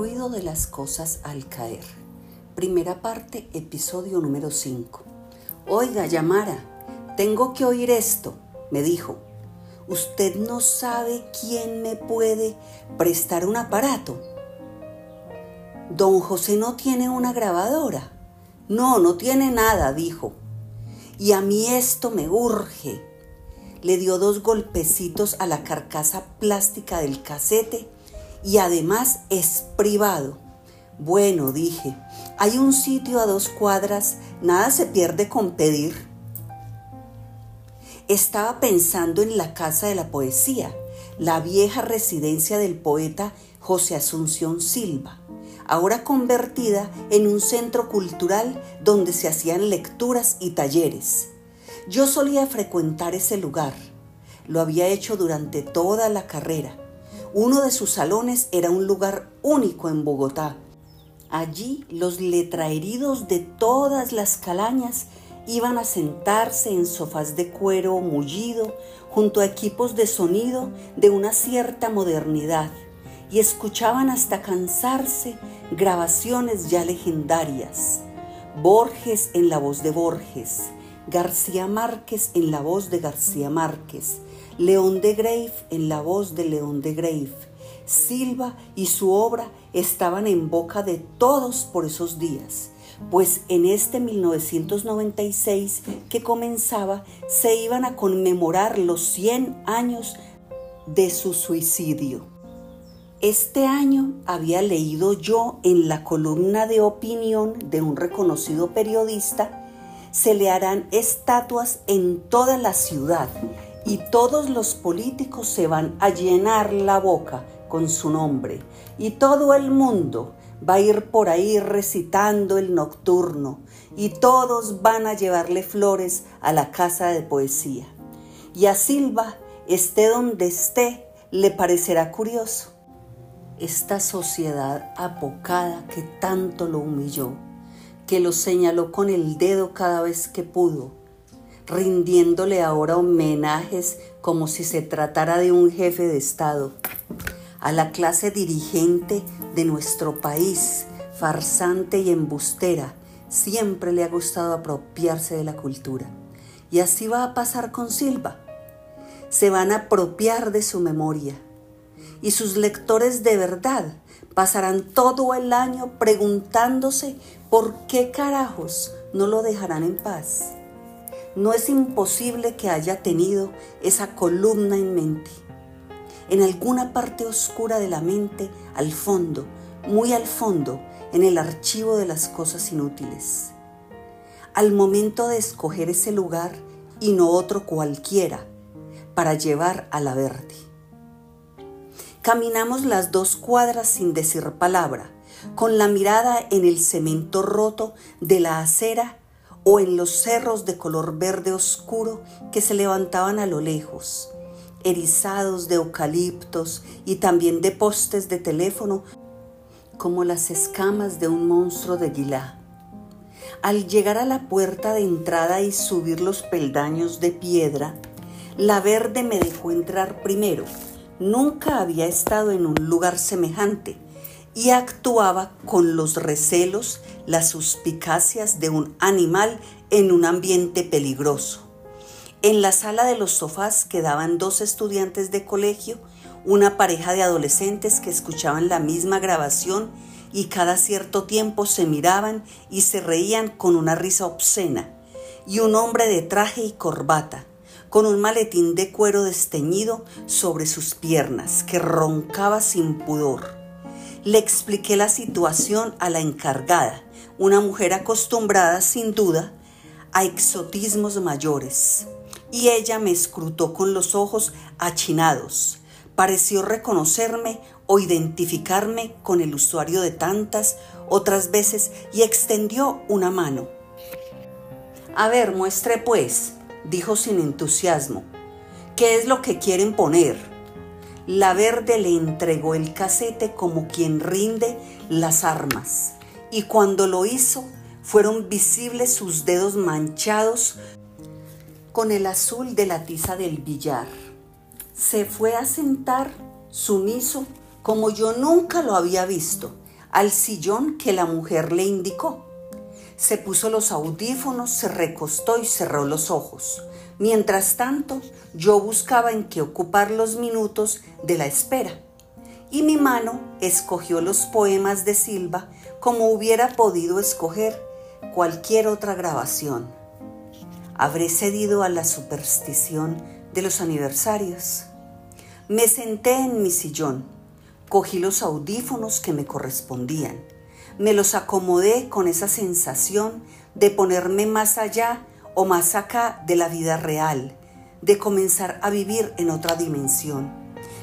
ruido de las cosas al caer. Primera parte, episodio número 5. Oiga, Yamara, tengo que oír esto, me dijo. ¿Usted no sabe quién me puede prestar un aparato? Don José no tiene una grabadora. No, no tiene nada, dijo. Y a mí esto me urge. Le dio dos golpecitos a la carcasa plástica del casete y además es privado. Bueno, dije, hay un sitio a dos cuadras, nada se pierde con pedir. Estaba pensando en la Casa de la Poesía, la vieja residencia del poeta José Asunción Silva, ahora convertida en un centro cultural donde se hacían lecturas y talleres. Yo solía frecuentar ese lugar, lo había hecho durante toda la carrera uno de sus salones era un lugar único en Bogotá. Allí los letraheridos de todas las calañas iban a sentarse en sofás de cuero mullido junto a equipos de sonido de una cierta modernidad y escuchaban hasta cansarse grabaciones ya legendarias. Borges en la voz de Borges, García Márquez en la voz de García Márquez, León de Grave en la voz de León de Grave. Silva y su obra estaban en boca de todos por esos días, pues en este 1996 que comenzaba se iban a conmemorar los 100 años de su suicidio. Este año había leído yo en la columna de opinión de un reconocido periodista, se le harán estatuas en toda la ciudad y todos los políticos se van a llenar la boca con su nombre y todo el mundo va a ir por ahí recitando el nocturno y todos van a llevarle flores a la casa de poesía. Y a Silva, esté donde esté, le parecerá curioso. Esta sociedad apocada que tanto lo humilló, que lo señaló con el dedo cada vez que pudo, rindiéndole ahora homenajes como si se tratara de un jefe de Estado, a la clase dirigente de nuestro país, farsante y embustera, siempre le ha gustado apropiarse de la cultura. Y así va a pasar con Silva. Se van a apropiar de su memoria. Y sus lectores de verdad pasarán todo el año preguntándose por qué carajos no lo dejarán en paz no es imposible que haya tenido esa columna en mente. En alguna parte oscura de la mente, al fondo, muy al fondo, en el archivo de las cosas inútiles. Al momento de escoger ese lugar y no otro cualquiera para llevar a la verde. Caminamos las dos cuadras sin decir palabra, con la mirada en el cemento roto de la acera o en los cerros de color verde oscuro que se levantaban a lo lejos, erizados de eucaliptos y también de postes de teléfono como las escamas de un monstruo de guilá. Al llegar a la puerta de entrada y subir los peldaños de piedra, la verde me dejó entrar primero. Nunca había estado en un lugar semejante y actuaba con los recelos, las suspicacias de un animal en un ambiente peligroso. En la sala de los sofás quedaban dos estudiantes de colegio, una pareja de adolescentes que escuchaban la misma grabación y cada cierto tiempo se miraban y se reían con una risa obscena, y un hombre de traje y corbata, con un maletín de cuero desteñido sobre sus piernas, que roncaba sin pudor. Le expliqué la situación a la encargada, una mujer acostumbrada sin duda a exotismos mayores, y ella me escrutó con los ojos achinados. Pareció reconocerme o identificarme con el usuario de tantas otras veces y extendió una mano. A ver, muestre pues, dijo sin entusiasmo, ¿qué es lo que quieren poner? La verde le entregó el casete como quien rinde las armas, y cuando lo hizo fueron visibles sus dedos manchados con el azul de la tiza del billar. Se fue a sentar sumiso como yo nunca lo había visto, al sillón que la mujer le indicó. Se puso los audífonos, se recostó y cerró los ojos. Mientras tanto, yo buscaba en qué ocupar los minutos de la espera. Y mi mano escogió los poemas de Silva como hubiera podido escoger cualquier otra grabación. Habré cedido a la superstición de los aniversarios. Me senté en mi sillón, cogí los audífonos que me correspondían me los acomodé con esa sensación de ponerme más allá o más acá de la vida real, de comenzar a vivir en otra dimensión.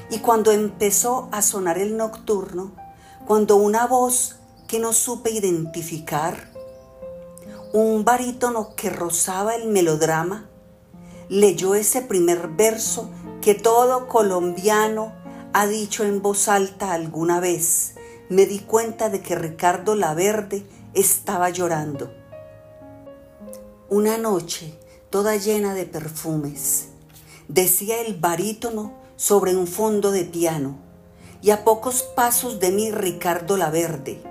Y cuando empezó a sonar el nocturno, cuando una voz que no supe identificar, un barítono que rozaba el melodrama, leyó ese primer verso que todo colombiano ha dicho en voz alta alguna vez, me di cuenta de que Ricardo Laverde estaba llorando. Una noche toda llena de perfumes, decía el barítono sobre un fondo de piano, y a pocos pasos de mí Ricardo Laverde,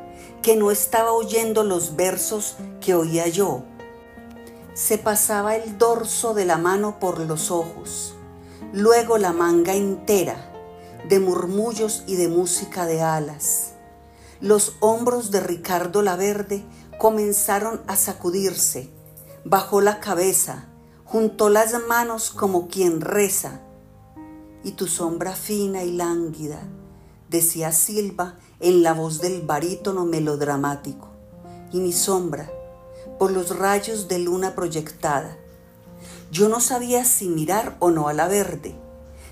que no estaba oyendo los versos que oía yo. Se pasaba el dorso de la mano por los ojos, luego la manga entera, de murmullos y de música de alas los hombros de Ricardo Laverde comenzaron a sacudirse. Bajó la cabeza, juntó las manos como quien reza. Y tu sombra fina y lánguida, decía Silva en la voz del barítono melodramático. Y mi sombra, por los rayos de luna proyectada. Yo no sabía si mirar o no a la verde,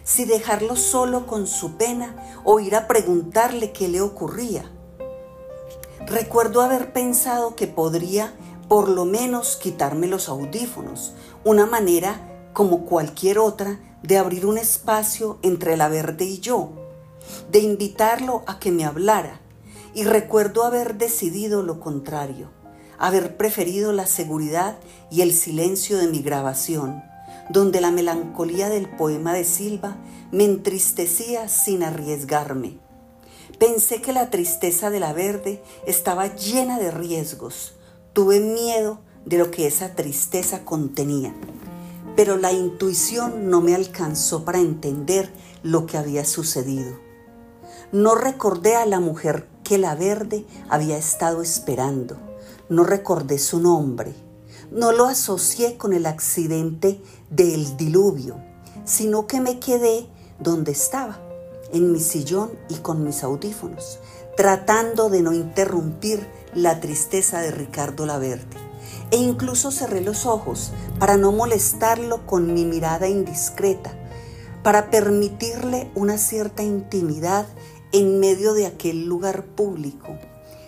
si dejarlo solo con su pena o ir a preguntarle qué le ocurría. Recuerdo haber pensado que podría por lo menos quitarme los audífonos, una manera como cualquier otra de abrir un espacio entre la verde y yo, de invitarlo a que me hablara, y recuerdo haber decidido lo contrario, haber preferido la seguridad y el silencio de mi grabación, donde la melancolía del poema de Silva me entristecía sin arriesgarme Pensé que la tristeza de la verde estaba llena de riesgos. Tuve miedo de lo que esa tristeza contenía. Pero la intuición no me alcanzó para entender lo que había sucedido. No recordé a la mujer que la verde había estado esperando. No recordé su nombre. No lo asocié con el accidente del diluvio, sino que me quedé donde estaba en mi sillón y con mis audífonos, tratando de no interrumpir la tristeza de Ricardo Laverde. E incluso cerré los ojos para no molestarlo con mi mirada indiscreta, para permitirle una cierta intimidad en medio de aquel lugar público.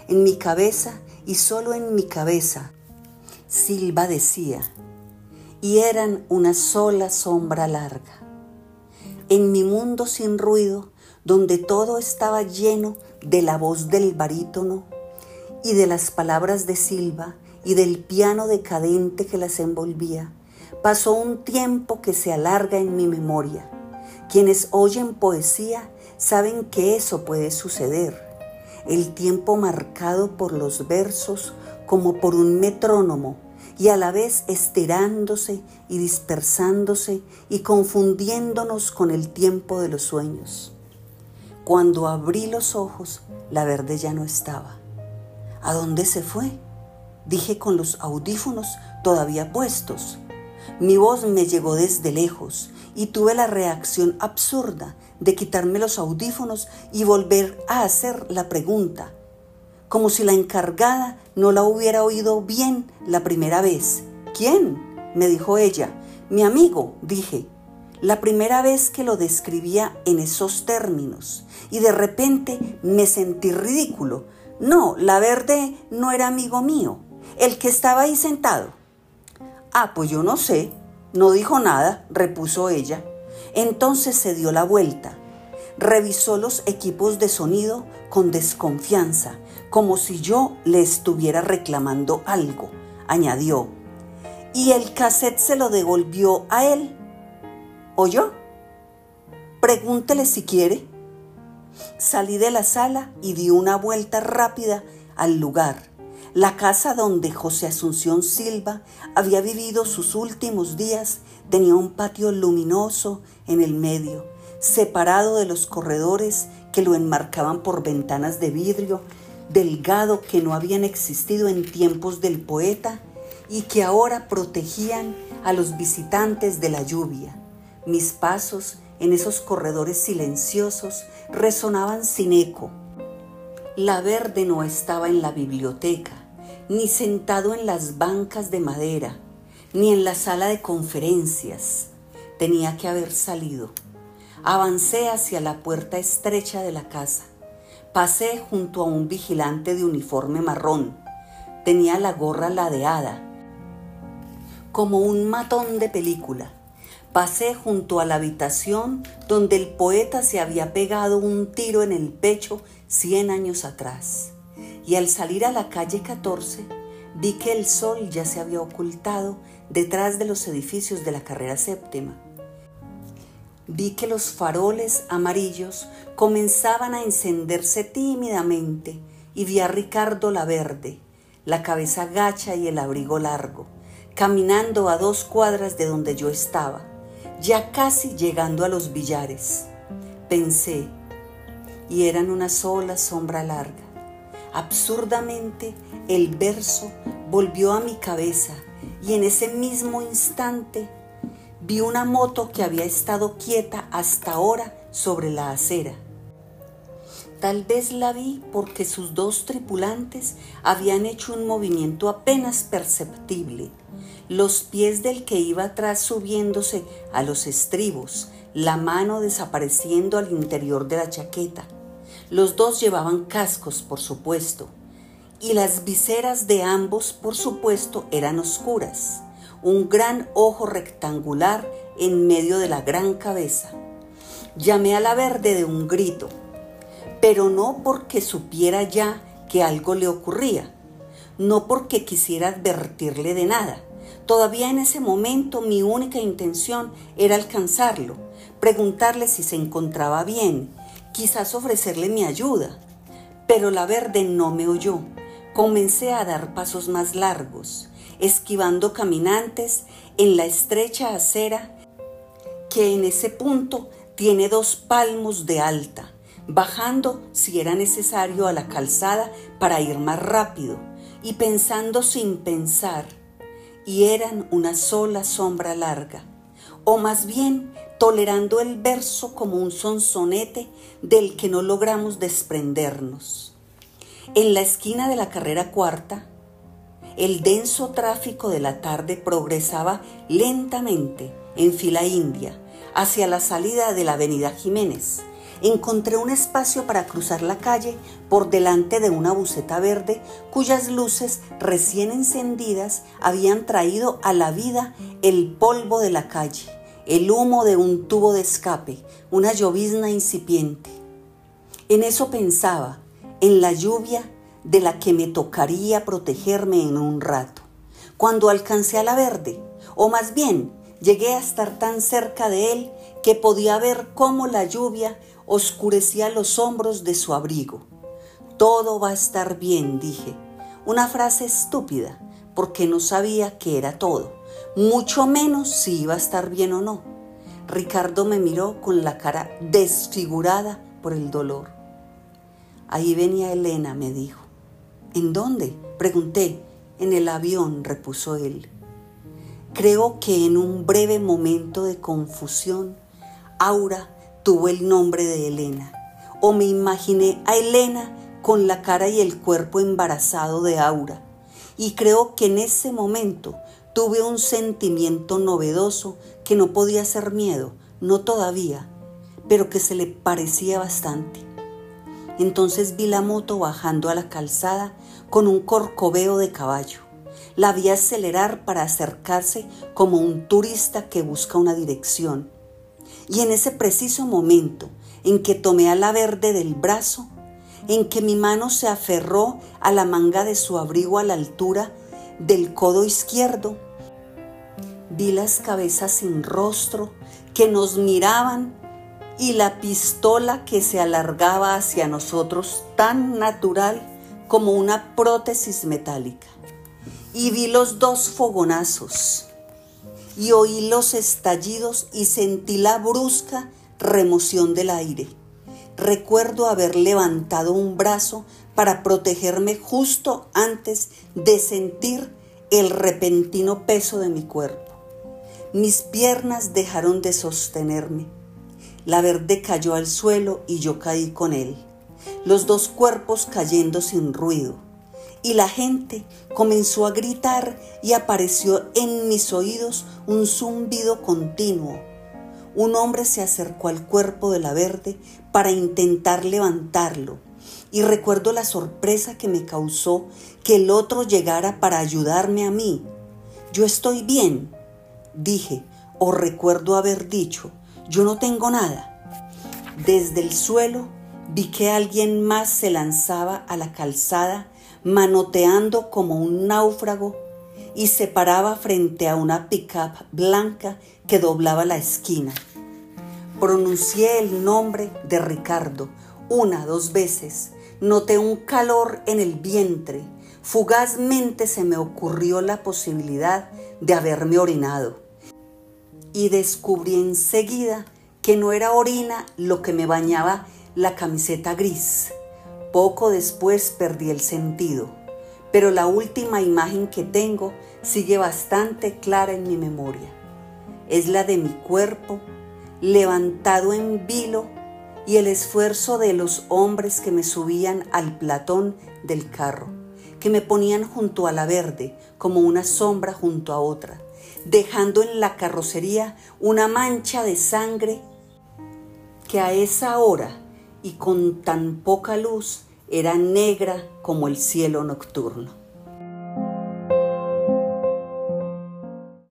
En mi cabeza y solo en mi cabeza, Silva decía, y eran una sola sombra larga. En mi mundo sin ruido donde todo estaba lleno de la voz del barítono y de las palabras de Silva y del piano decadente que las envolvía, pasó un tiempo que se alarga en mi memoria. Quienes oyen poesía saben que eso puede suceder. El tiempo marcado por los versos como por un metrónomo y a la vez estirándose y dispersándose y confundiéndonos con el tiempo de los sueños. Cuando abrí los ojos, la verde ya no estaba. ¿A dónde se fue? Dije con los audífonos todavía puestos. Mi voz me llegó desde lejos y tuve la reacción absurda de quitarme los audífonos y volver a hacer la pregunta, como si la encargada no la hubiera oído bien la primera vez. ¿Quién? me dijo ella. Mi amigo, dije la primera vez que lo describía en esos términos y de repente me sentí ridículo. No, la verde no era amigo mío, el que estaba ahí sentado. Ah, pues yo no sé, no dijo nada, repuso ella. Entonces se dio la vuelta, revisó los equipos de sonido con desconfianza, como si yo le estuviera reclamando algo, añadió. Y el cassette se lo devolvió a él ¿O yo? Pregúntele si quiere. Salí de la sala y di una vuelta rápida al lugar. La casa donde José Asunción Silva había vivido sus últimos días tenía un patio luminoso en el medio, separado de los corredores que lo enmarcaban por ventanas de vidrio, delgado que no habían existido en tiempos del poeta y que ahora protegían a los visitantes de la lluvia. Mis pasos en esos corredores silenciosos resonaban sin eco. La verde no estaba en la biblioteca, ni sentado en las bancas de madera, ni en la sala de conferencias. Tenía que haber salido. Avancé hacia la puerta estrecha de la casa. Pasé junto a un vigilante de uniforme marrón. Tenía la gorra ladeada, como un matón de película pasé junto a la habitación donde el poeta se había pegado un tiro en el pecho cien años atrás. Y al salir a la calle 14, vi que el sol ya se había ocultado detrás de los edificios de la carrera séptima. Vi que los faroles amarillos comenzaban a encenderse tímidamente y vi a Ricardo la Verde, la cabeza gacha y el abrigo largo, caminando a dos cuadras de donde yo estaba ya casi llegando a los billares, pensé, y eran una sola sombra larga. Absurdamente el verso volvió a mi cabeza y en ese mismo instante vi una moto que había estado quieta hasta ahora sobre la acera. Tal vez la vi porque sus dos tripulantes habían hecho un movimiento apenas perceptible los pies del que iba atrás subiéndose a los estribos, la mano desapareciendo al interior de la chaqueta. Los dos llevaban cascos, por supuesto, y las viseras de ambos, por supuesto, eran oscuras. Un gran ojo rectangular en medio de la gran cabeza. Llamé a la verde de un grito, pero no porque supiera ya que algo le ocurría, no porque quisiera advertirle de nada, Todavía en ese momento mi única intención era alcanzarlo, preguntarle si se encontraba bien, quizás ofrecerle mi ayuda. Pero la verde no me oyó. Comencé a dar pasos más largos, esquivando caminantes en la estrecha acera que en ese punto tiene dos palmos de alta, bajando si era necesario a la calzada para ir más rápido y pensando sin pensar y eran una sola sombra larga, o más bien tolerando el verso como un sonsonete del que no logramos desprendernos. En la esquina de la carrera cuarta, el denso tráfico de la tarde progresaba lentamente en fila india hacia la salida de la avenida Jiménez encontré un espacio para cruzar la calle por delante de una buceta verde cuyas luces recién encendidas habían traído a la vida el polvo de la calle, el humo de un tubo de escape, una llovizna incipiente. En eso pensaba, en la lluvia de la que me tocaría protegerme en un rato. Cuando alcancé a la verde, o más bien llegué a estar tan cerca de él que podía ver cómo la lluvia oscurecía los hombros de su abrigo. Todo va a estar bien, dije. Una frase estúpida, porque no sabía que era todo, mucho menos si iba a estar bien o no. Ricardo me miró con la cara desfigurada por el dolor. Ahí venía Elena, me dijo. ¿En dónde? Pregunté. En el avión, repuso él. Creo que en un breve momento de confusión, Aura tuvo el nombre de Elena, o me imaginé a Elena con la cara y el cuerpo embarazado de Aura, y creo que en ese momento tuve un sentimiento novedoso que no podía ser miedo, no todavía, pero que se le parecía bastante. Entonces vi la moto bajando a la calzada con un corcoveo de caballo. La vi acelerar para acercarse como un turista que busca una dirección y en ese preciso momento en que tomé a la verde del brazo, en que mi mano se aferró a la manga de su abrigo a la altura del codo izquierdo, vi las cabezas sin rostro que nos miraban y la pistola que se alargaba hacia nosotros tan natural como una prótesis metálica. Y vi los dos fogonazos y oí los estallidos y sentí la brusca remoción del aire. Recuerdo haber levantado un brazo para protegerme justo antes de sentir el repentino peso de mi cuerpo. Mis piernas dejaron de sostenerme. La verde cayó al suelo y yo caí con él, los dos cuerpos cayendo sin ruido. Y la gente comenzó a gritar y apareció en mis oídos un zumbido continuo. Un hombre se acercó al cuerpo de la verde para intentar levantarlo y recuerdo la sorpresa que me causó que el otro llegara para ayudarme a mí. Yo estoy bien, dije, o recuerdo haber dicho, yo no tengo nada. Desde el suelo vi que alguien más se lanzaba a la calzada manoteando como un náufrago y se paraba frente a una pickup blanca que doblaba la esquina. Pronuncié el nombre de Ricardo una, dos veces. Noté un calor en el vientre. Fugazmente se me ocurrió la posibilidad de haberme orinado y descubrí enseguida que no era orina lo que me bañaba la camiseta gris. Poco después perdí el sentido, pero la última imagen que tengo sigue bastante clara en mi memoria. Es la de mi cuerpo levantado en vilo y el esfuerzo de los hombres que me subían al platón del carro, que me ponían junto a la verde como una sombra junto a otra dejando en la carrocería una mancha de sangre que a esa hora y con tan poca luz era negra como el cielo nocturno.